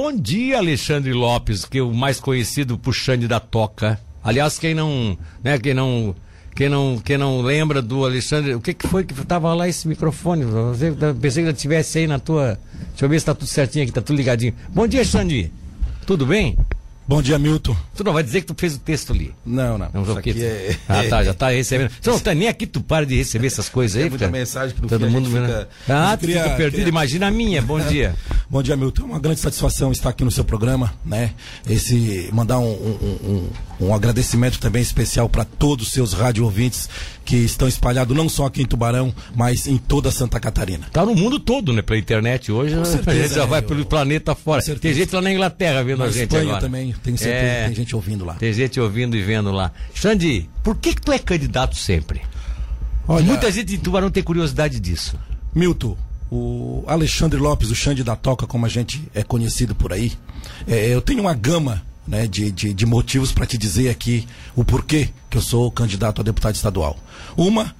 Bom dia, Alexandre Lopes, que é o mais conhecido por Xande da Toca. Aliás, quem não, né, quem não, quem não, quem não lembra do Alexandre, o que que foi que tava lá esse microfone? Você, pensei que ele tivesse aí na tua. Deixa eu ver se tá tudo certinho aqui, tá tudo ligadinho. Bom dia, Xande. Tudo bem? Bom dia, Milton. Tu não vai dizer que tu fez o texto ali. Não, não. Não, Isso aqui é... Ah, tá, já tá recebendo. Você não tá nem aqui, tu para de receber essas coisas aí, Tem muita mensagem que no Todo mundo gente fica... Ah, tu queria- fica perdido, queria- imagina a minha. Bom dia. Bom dia, Milton. É uma grande satisfação estar aqui no seu programa, né? Esse mandar um, um- um- um agradecimento também especial para todos os seus rádio ouvintes que estão espalhados não só aqui em Tubarão, mas em toda Santa Catarina. Tá no mundo todo, né? Pela internet hoje. a certeza, gente já né, vai eu- pelo planeta fora. Tem gente lá na Inglaterra vendo a Na gente Espanha agora. também, tenho certeza É. que tem gente ouvindo lá. Tem gente ouvindo e vendo lá. Xande, por que que tu é candidato sempre? Olha, Muita gente em Tubarão tem curiosidade disso. Milton, o Alexandre Lopes, o Xande da Toca, como a gente é conhecido por aí, é, eu tenho uma gama né, de, de, de motivos para te dizer aqui o porquê que eu sou candidato a deputado estadual. Uma,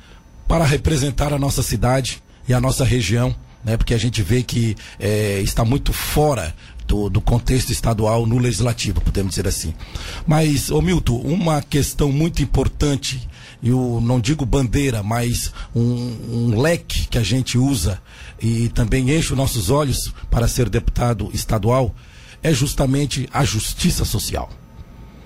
para representar a nossa cidade e a nossa região, né, porque a gente vê que é, está muito fora do, do contexto estadual no legislativo, podemos dizer assim. Mas, ô Milton, uma questão muito importante eu não digo bandeira, mas um, um leque que a gente usa e também enche os nossos olhos para ser deputado estadual é justamente a justiça social.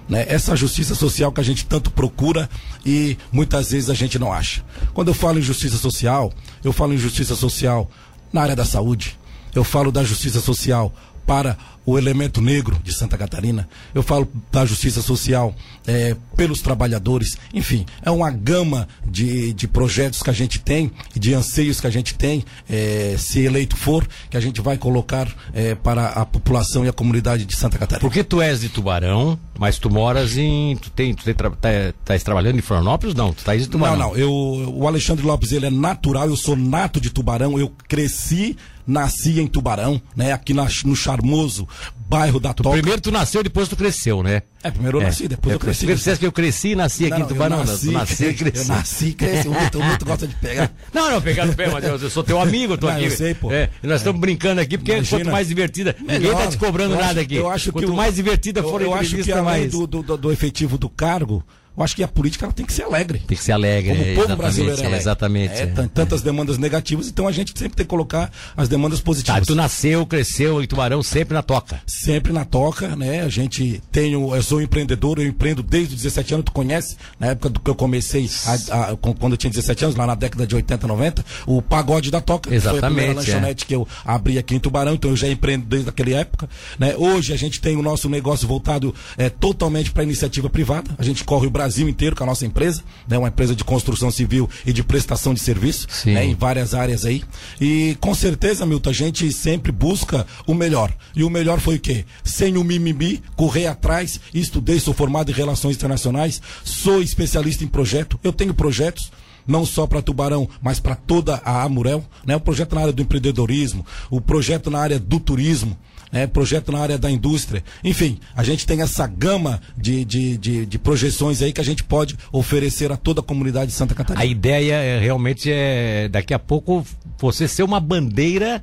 Né? Essa justiça social que a gente tanto procura e muitas vezes a gente não acha. Quando eu falo em justiça social, eu falo em justiça social na área da saúde, eu falo da justiça social para o elemento negro de Santa Catarina, eu falo da justiça social eh, pelos trabalhadores, enfim, é uma gama de, de projetos que a gente tem de anseios que a gente tem, eh, se eleito for, que a gente vai colocar eh, para a população e a comunidade de Santa Catarina. Porque tu és de Tubarão, mas tu moras em. Tu tem, tu tem tra... tá, tá trabalhando em Florianópolis? Não, tu tá aí de Tubarão. Não, não. Eu, o Alexandre Lopes ele é natural, eu sou nato de Tubarão, eu cresci, nasci em Tubarão, né? Aqui na- no charmoso bairro da Toca. Primeiro tu nasceu, depois tu cresceu, né? É, primeiro eu nasci, depois É, eu cresci. Você disseste que eu cresci e nasci aqui Não, em Tubarão. eu né? nasci, Tu nasceu e cresci. Eu nasci e cresci. O muito, o muito gosta de pegar. Não, não, pegar no pé, mas eu, eu sou teu amigo, eu tô Não, aqui. eu sei, pô. É, nós estamos brincando aqui, porque Imagina. quanto mais divertida. Ninguém tá te cobrando Eu nada acho- aqui. Eu acho quanto que o- mais divertida eu, for a eu acho que mais. do, do, do- do efetivo do cargo, eu acho que a política ela tem que ser alegre. Tem que ser alegre, Como é, o povo exatamente, brasileiro é. Exatamente. É, é. tan- tantas demandas negativas, então a gente sempre tem que colocar as demandas Tá, positivas. tu nasceu, cresceu em Tubarão, sempre na toca. sempre na toca, né? A gente tem, o- eu sou empreendedor, eu empreendo desde os 17 anos, tu conhece, na época do que eu comecei, a- a- quando eu tinha 17 anos, lá na década de 80, 90, o pagode da toca, que foi a Exatamente, é. lanchonete que eu abri aqui em Tubarão, então eu já empreendo desde aquela época, né? Hoje a gente tem o nosso negócio voltado é, totalmente para iniciativa privada, a gente corre o Brasil inteiro com a nossa empresa, né? Uma empresa de construção civil e de prestação de serviço, Sim. né? Em várias áreas aí. E com certeza, Milton, a gente sempre busca o melhor. E o melhor foi o quê? Sem o mimimi, correr atrás, estudei, sou formado em relações internacionais, sou especialista em projeto, eu tenho projetos. Não só para Tubarão, mas para toda a Amurel, né? O projeto na área do empreendedorismo, o projeto na área do turismo, né? projeto na área da indústria. Enfim, a gente tem essa gama de, de, de, de projeções aí que a gente pode oferecer a toda a comunidade de Santa Catarina. A ideia é, realmente é daqui a pouco você ser uma bandeira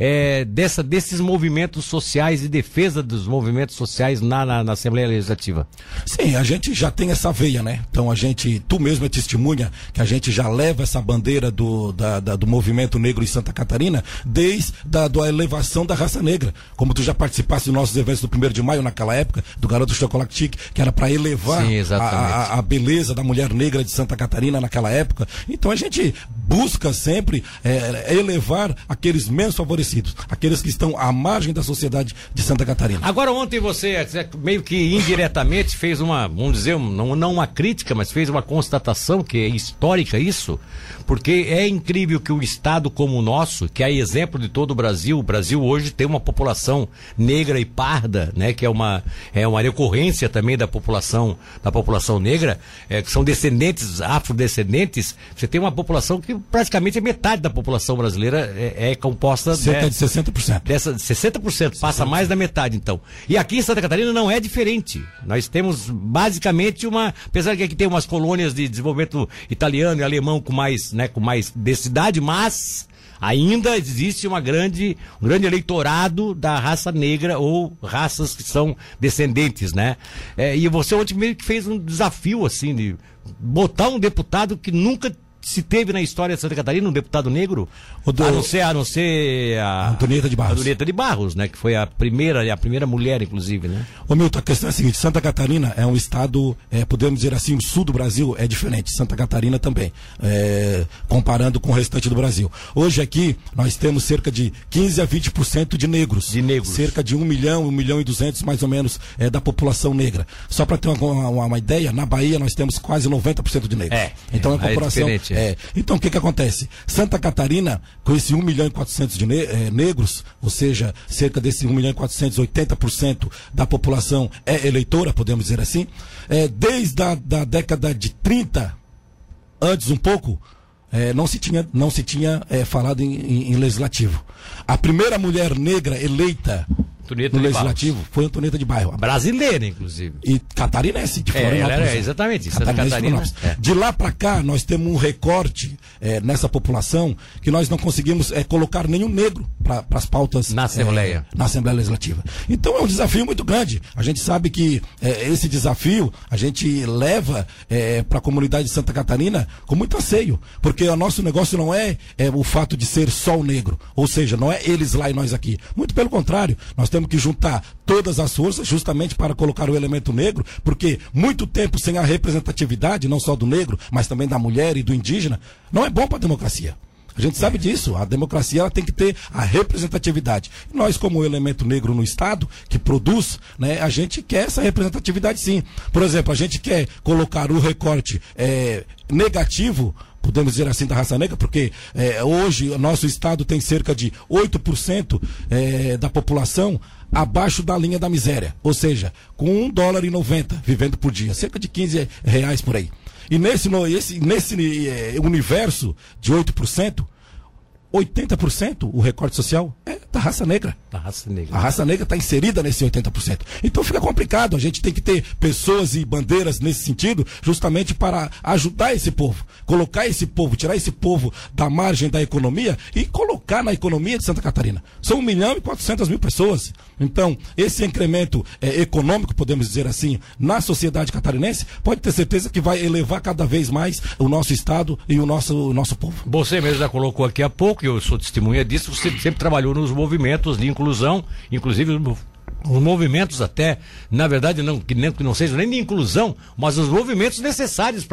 é, dessa, desses movimentos sociais e defesa dos movimentos sociais na, na, na Assembleia Legislativa. Sim, a gente já tem essa veia, né? Então a gente, tu mesmo é testemunha que a gente já leva essa bandeira do, da, da- do movimento negro em Santa Catarina desde da, da elevação da raça negra. Como tu já participaste dos nossos eventos do 1 de maio naquela época, do Garoto Chocolate Chic, que era para elevar Sim, a, a, a beleza da mulher negra de Santa Catarina naquela época. Então a gente busca sempre é, elevar aqueles menos favorecidos, aqueles que estão à margem da sociedade de Santa Catarina. Agora ontem você é, meio que indiretamente fez uma, vamos dizer, não, não uma crítica, mas fez uma constatação que é histórica isso, porque é incrível que um estado como o nosso, que é exemplo de todo o Brasil, o Brasil hoje tem uma população negra e parda, né, que é uma é uma recorrência também da população da população negra, é, que são descendentes afrodescendentes. Você tem uma população que praticamente é metade da população brasileira é, é composta Cerca né, de 60%. Dessa 60%, passa mais da metade então. E aqui em Santa Catarina não é diferente. Nós temos basicamente uma, apesar que aqui tem umas colônias de desenvolvimento italiano e alemão com mais, né, com mais densidade, mas Ainda existe uma grande, um grande eleitorado da raça negra ou raças que são descendentes, né? É, e você ontem meio que fez um desafio, assim, de botar um deputado que nunca se teve na história de Santa Catarina um deputado negro, do... a não ser, a não ser a Antonieta de Barros. Antonieta de Barros, né, que foi a primeira, a primeira mulher inclusive, né? Ô Milton, a questão é a seguinte, Santa Catarina é um estado, é, podemos dizer assim, o sul do Brasil é diferente, Santa Catarina também, é, comparando com o restante do Brasil. Hoje aqui nós temos cerca de 15 a 20% de negros. De negros. Cerca de 1 milhão, 1 milhão e 200 mais ou menos é, da população negra. Só para ter uma, uma, uma, ideia, na Bahia nós temos quase 90% de negros. É, então é uma população é é. Então, o que que acontece? Santa Catarina, com esse 1 milhão e 400 de ne é, negros, ou seja, cerca desse 1 milhão e 400, 80% da população é eleitora, podemos dizer assim, é, desde a da década de 30, antes um pouco, é, não se tinha, não se tinha é, falado em, em, em, legislativo. A primeira mulher negra eleita Antonieta no Legislativo Barros. foi Antonieta de Bairro. Brasileira, inclusive. E catarinense, de Florianópolis. É, é exatamente, Santa Catarina. É. De lá para cá, nós temos um recorte é, nessa população que nós não conseguimos é, colocar nenhum negro para as pautas. Na Assembleia. É, na Assembleia Legislativa. Então é um desafio muito grande. A gente sabe que é, esse desafio a gente leva para a comunidade de Santa Catarina com muito anseio. Porque o nosso negócio não é, o fato de ser só o negro. Ou seja, não é eles lá e nós aqui. Muito pelo contrário, nós temos temos que juntar todas as forças justamente para colocar o elemento negro, porque muito tempo sem a representatividade, não só do negro, mas também da mulher e do indígena, não é bom para a democracia. A gente sabe disso. A democracia ela tem que ter a representatividade. Nós, como elemento negro no Estado, que produz, né, a gente quer essa representatividade sim. Por exemplo, a gente quer colocar o recorte é, negativo podemos dizer assim, da raça negra, porque é, hoje o nosso estado tem cerca de 8% é, da população abaixo da linha da miséria, ou seja, com um dólar e 90 vivendo por dia, cerca de 15 reais por aí. E nesse, no, esse, nesse é, universo de 8%, 80% o recorte social é da raça negra. Da raça negra. A raça negra está inserida nesse 80%. Então fica complicado. A gente tem que ter pessoas e bandeiras nesse sentido, justamente para ajudar esse povo. Colocar esse povo, tirar esse povo da margem da economia e colocar na economia de Santa Catarina. São 1 milhão e 400 mil pessoas. Então, esse incremento é, econômico, podemos dizer assim, na sociedade catarinense, pode ter certeza que vai elevar cada vez mais o nosso Estado e o nosso, o nosso povo. Você mesmo já colocou aqui há pouco, eu sou testemunha disso, você sempre trabalhou nos movimentos de inclusão, inclusive os movimentos até, na verdade, não, que, nem, que não sejam nem de inclusão, mas os movimentos necessários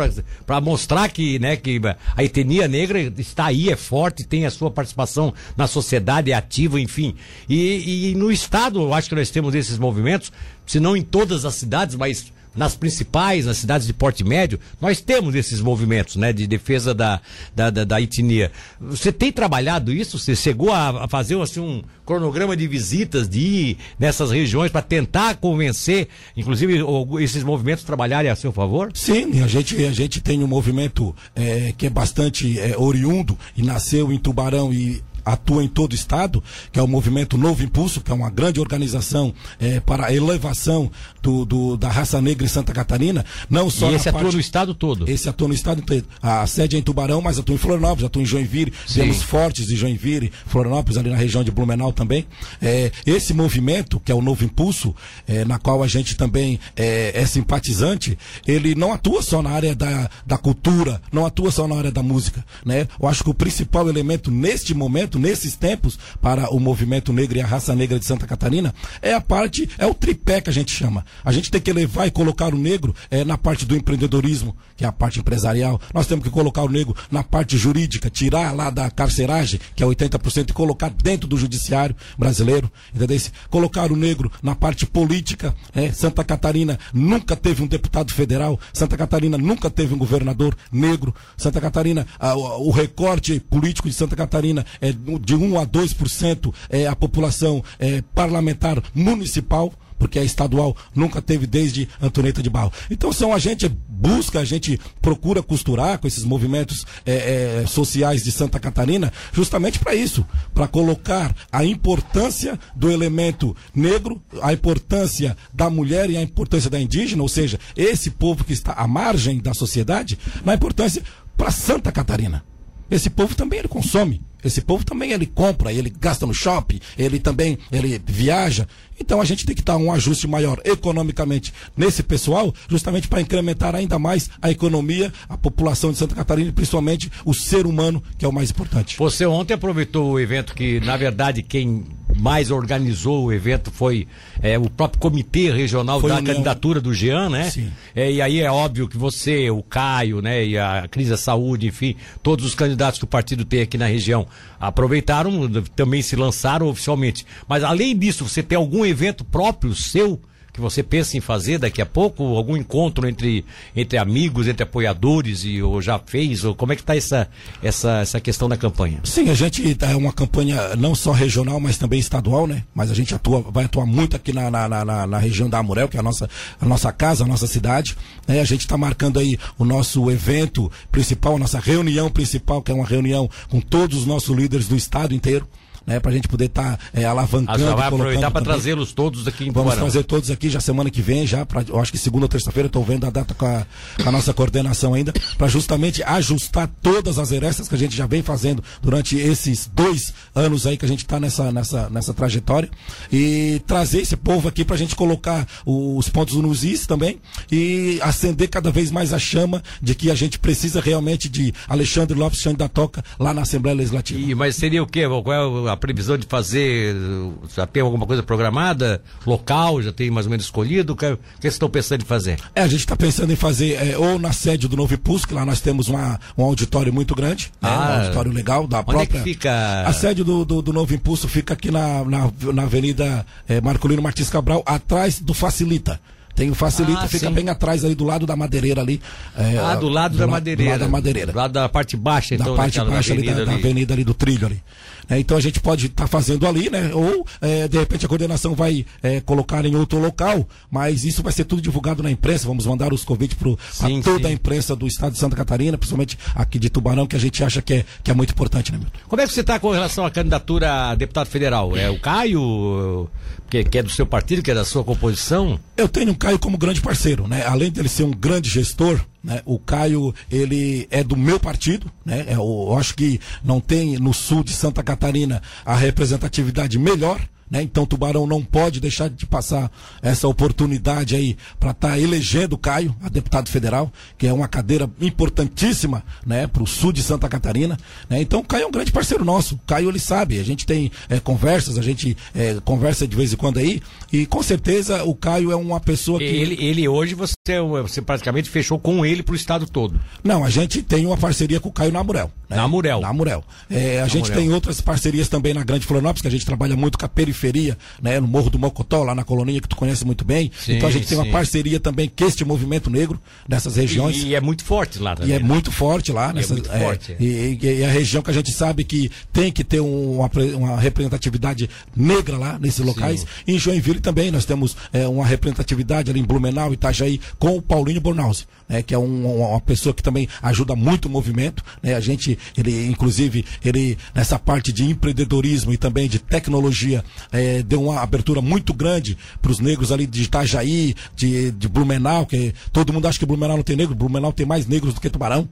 para mostrar que, né, que a etnia negra está aí, é forte, tem a sua participação na sociedade, é ativa, enfim. E, e no Estado, eu acho que nós temos esses movimentos, se não em todas as cidades, mas nas principais, nas cidades de porte médio, nós temos esses movimentos, né, de defesa da, da, da, da etnia. Você tem trabalhado isso? Você chegou a, a fazer assim, um cronograma de visitas, de ir nessas regiões para tentar convencer, inclusive, esses movimentos trabalharem a seu favor? Sim, a gente, a gente tem um movimento é, que é bastante é, oriundo e nasceu em Tubarão e atua em todo o estado, que é o movimento Novo Impulso, que é uma grande organização é, para a elevação do, do, da raça negra em Santa Catarina, não só e esse atua parte... no estado todo? Esse atua no estado todo. A sede é em Tubarão, mas atua em Florianópolis, atua em Joinville, Sim. temos fortes de Joinville, Florianópolis, ali na região de Blumenau também. É, esse movimento, que é o Novo Impulso, é, na qual a gente também é, é simpatizante, ele não atua só na área da, da cultura, não atua só na área da música. Né? Eu acho que o principal elemento neste momento nesses tempos, para o movimento negro e a raça negra de Santa Catarina, é a parte, é o tripé que a gente chama. A gente tem que levar e colocar o negro é, na parte do empreendedorismo, que é a parte empresarial. Nós temos que colocar o negro na parte jurídica, tirar lá da carceragem, que é 80%, e colocar dentro do judiciário brasileiro. Entendeu? Colocar o negro na parte política. É, Santa Catarina nunca teve um deputado federal, Santa Catarina nunca teve um governador negro. Santa Catarina, a, o recorte político de Santa Catarina é de 1 a 2% é a população é, parlamentar municipal porque a estadual nunca teve desde Antonieta de Barro. Então são a gente busca, a gente procura costurar com esses movimentos é, é, sociais de Santa Catarina, justamente para isso, para colocar a importância do elemento negro, a importância da mulher e a importância da indígena, ou seja, esse povo que está à margem da sociedade, na importância para Santa Catarina. Esse povo também ele consome Esse povo também ele compra, ele gasta no shopping, ele também ele viaja. Então a gente tem que dar um ajuste maior economicamente nesse pessoal, justamente para incrementar ainda mais a economia, a população de Santa Catarina e principalmente o ser humano, que é o mais importante. Você ontem aproveitou o evento que, na verdade, quem mais organizou o evento foi é, o próprio comitê regional foi da candidatura do Jean, né? Sim. É, e aí é óbvio que você, o Caio, né, e a Cris da Saúde, enfim, todos os candidatos que o partido tem aqui na região aproveitaram, também se lançaram oficialmente. Mas além disso, você tem algum evento próprio seu? Que você pensa em fazer daqui a pouco? Algum encontro entre, entre amigos, entre apoiadores e ou já fez? Ou como é que está essa, essa, essa questão da campanha? Sim, a gente é uma campanha não só regional, mas também estadual, né? Mas a gente atua, vai atuar muito aqui na, na, na, na região da Amurel, que é a nossa, a nossa casa, a nossa cidade. Né? A gente está marcando aí o nosso evento principal, a nossa reunião principal, que é uma reunião com todos os nossos líderes do estado inteiro né? Para a gente poder estar tá, é, alavancando. Ah, vai aproveitar para trazê-los todos aqui em Vamos trazer todos aqui já semana que vem, já, pra, eu acho que segunda ou terça-feira, estou vendo a data com a, com a nossa coordenação ainda, para justamente ajustar todas as heranças que a gente já vem fazendo durante esses dois anos aí que a gente está nessa, nessa, nessa trajetória e trazer esse povo aqui para a gente colocar os pontos nos is também e acender cada vez mais a chama de que a gente precisa realmente de Alexandre Lopes Xande da Toca lá na Assembleia Legislativa. E, mas seria o quê? Qual é a previsão de fazer, já tem alguma coisa programada? Local, já tem mais ou menos escolhido? O que, que vocês estão pensando em fazer? É, a gente está pensando em fazer é, ou na sede do Novo Ipus, que lá nós temos uma, um auditório muito grande, né, ah, um auditório legal da onde própria. É que fica? A sede do, do, do Novo Impulso fica aqui na, na, na Avenida é, Marcolino Martins Cabral, atrás do Facilita. Tem o Facilita, ah, fica sim. bem atrás ali do lado da madeireira ali. É, ah, do lado do da madeireira. Do lado da madeireira. Do lado da parte baixa, então. Da parte baixa ali, da, ali. da, avenida ali do trilho ali. É, então a gente pode estar tá fazendo ali, né? Ou é, de repente a coordenação vai é, colocar em outro local, mas isso vai ser tudo divulgado na imprensa. Vamos mandar os convites para toda sim. a imprensa do estado de Santa Catarina, principalmente aqui de Tubarão, que a gente acha que é, que é muito importante, né, Milton? Como é que você está com relação à candidatura a deputado federal? É o Caio, que, que, é do seu partido, que é da sua composição? Eu tenho o Caio como grande parceiro, né? Além dele ser um grande gestor, né? O Caio, ele é do meu partido, né? É, eu acho que não tem no sul de Santa Catarina a representatividade melhor né? Então Tubarão não pode deixar de passar essa oportunidade aí para estar tá elegendo o Caio, a deputado federal, que é uma cadeira importantíssima né, para o sul de Santa Catarina. Né? Então o Caio é um grande parceiro nosso. O Caio ele sabe, a gente tem é, conversas, a gente é, conversa de vez em quando aí, e com certeza o Caio é uma pessoa que. Ele, ele hoje você, você praticamente fechou com ele para o estado todo. Não, a gente tem uma parceria com o Caio Namurel. Né? Namurel. Namurel. É, a na gente tem outras parcerias também na Grande Florianópolis, que a gente trabalha muito com a periferia periferia, né, no Morro do Mocotó, lá na colonia que tu conhece muito bem. Sim, então a gente sim. tem uma parceria também com este movimento negro nessas regiões. E, e é muito forte lá também. E é né? muito forte lá. Nessa, é muito é, forte. É. E, e, a região que a gente sabe que tem que ter um, uma, uma, representatividade negra lá nesses locais. Sim. Em Joinville também nós temos é, uma representatividade ali em Blumenau, Itajaí, com o Paulinho Bornauzi, né, que é um, uma pessoa que também ajuda muito o movimento. Né, a gente, ele, inclusive, ele nessa parte de empreendedorismo e também de tecnologia, é, deu uma abertura muito grande para os negros ali de Itajaí, de, de Blumenau, que todo mundo acha que Blumenau não tem negro, Blumenau tem mais negros do que Tubarão.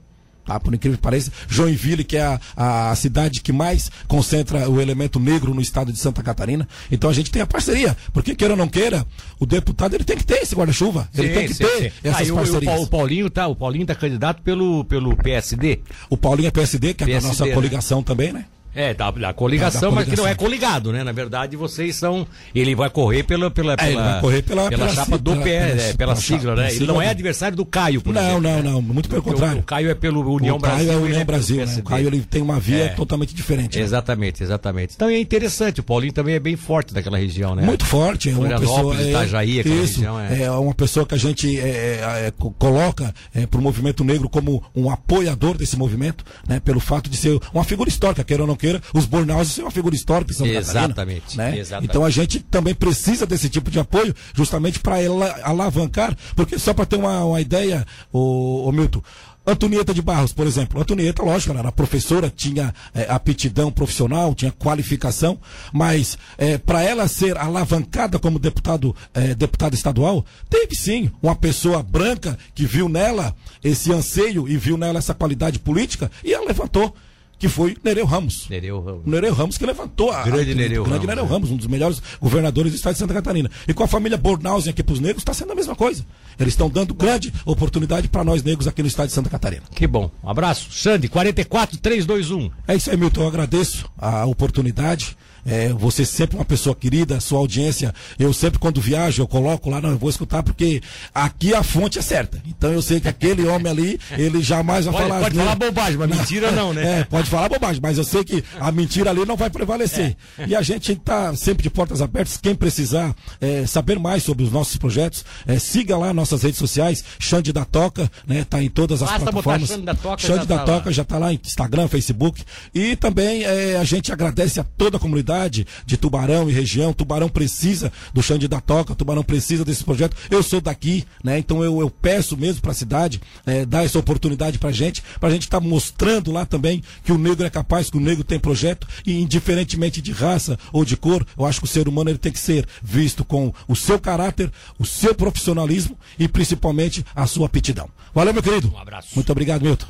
Tá? Por incrível que pareça, Joinville, que é a, a cidade que mais concentra o elemento negro no estado de Santa Catarina. Então a gente tem a parceria. Porque queira ou não queira, o deputado ele tem que ter esse guarda-chuva. Ele tem que sim, ter sim. essas ah, parcerias. O, o, Paulinho tá, o Paulinho tá candidato pelo, pelo PSD. O Paulinho é PSD, que é PSD, a nossa né? coligação também, né? É, da, da coligação, da, da mas que não é coligado, né? Na verdade, vocês são. Ele vai correr pela. pela, pela, é, ele vai correr pela, pela, pela chapa do pé, pela, é, pela sigla, né? Ele não é adversário do Caio, por não, exemplo. Não, não, não. Muito pelo contrário. O, o, Caio é pelo União o Brasil. Caio é União Brasil, né? O Caio ele tem uma via é. totalmente diferente. Né? Exatamente, exatamente. Então é interessante. O Paulinho também é bem forte daquela região, né? Muito forte. É uma pessoa. É, Itajaí, aquela isso, região. É. é uma pessoa que a gente é, é, coloca para o movimento negro como um apoiador desse movimento, né? Pelo fato de ser uma figura histórica, queira ou não queira, os Barroso ser uma figura histórica em Santa Exatamente, Catarina. Né? Exatamente. Então a gente também precisa desse tipo de apoio, justamente para alavancar, porque só para ter uma, uma ideia, o, o Milton, Antonieta de Barros, por exemplo. Antonieta, lógico, ela era professora, tinha é, aptidão profissional, tinha qualificação, mas é, para ela ser alavancada como deputado, é, deputado estadual, teve sim uma pessoa branca que viu nela esse anseio e viu nela essa qualidade política e ela levantou que foi Nereu Ramos. Nereu Ramos. Nereu Ramos que levantou a. Grande a, Nereu grande Ramos, Nereu é. Ramos, um dos melhores governadores do estado de Santa Catarina. E com a família Bornhausen aqui para os negros, está sendo a mesma coisa. Eles estão dando grande oportunidade para nós negros aqui no estado de Santa Catarina. Que bom. Um abraço. Xande, 44 321. É isso aí, Milton. Eu agradeço a oportunidade. É, você sempre uma pessoa querida, sua audiência. Eu sempre, quando viajo, eu coloco lá, não, eu vou escutar, porque aqui a fonte é certa. Então eu sei que aquele homem ali, ele jamais vai Pode, falar. pode falar bobagem, mas mentira não, né? É, pode falar bobagem, mas eu sei que a mentira ali não vai prevalecer. É. E a gente está sempre de portas abertas. Quem precisar é, saber mais sobre os nossos projetos, é, siga lá nossas redes sociais, Xande da Toca, né? Tá em todas as Basta plataformas. Xande da Toca, Xande já da tá Toca lá. já está lá em Instagram, Facebook. E também é, a gente agradece a toda a comunidade de Tubarão e região. Tubarão precisa do Xande da Toca, Tubarão precisa desse projeto. Eu sou daqui, né? Então eu, eu peço mesmo para a cidade é, dar essa oportunidade para gente, para a gente estar mostrando lá também que o negro é capaz, que o negro tem projeto e indiferentemente de raça ou de cor, eu acho que o ser humano ele tem que ser visto com o seu caráter, o seu profissionalismo e principalmente a sua aptidão. Valeu, meu querido. Um abraço. Muito obrigado, Milton.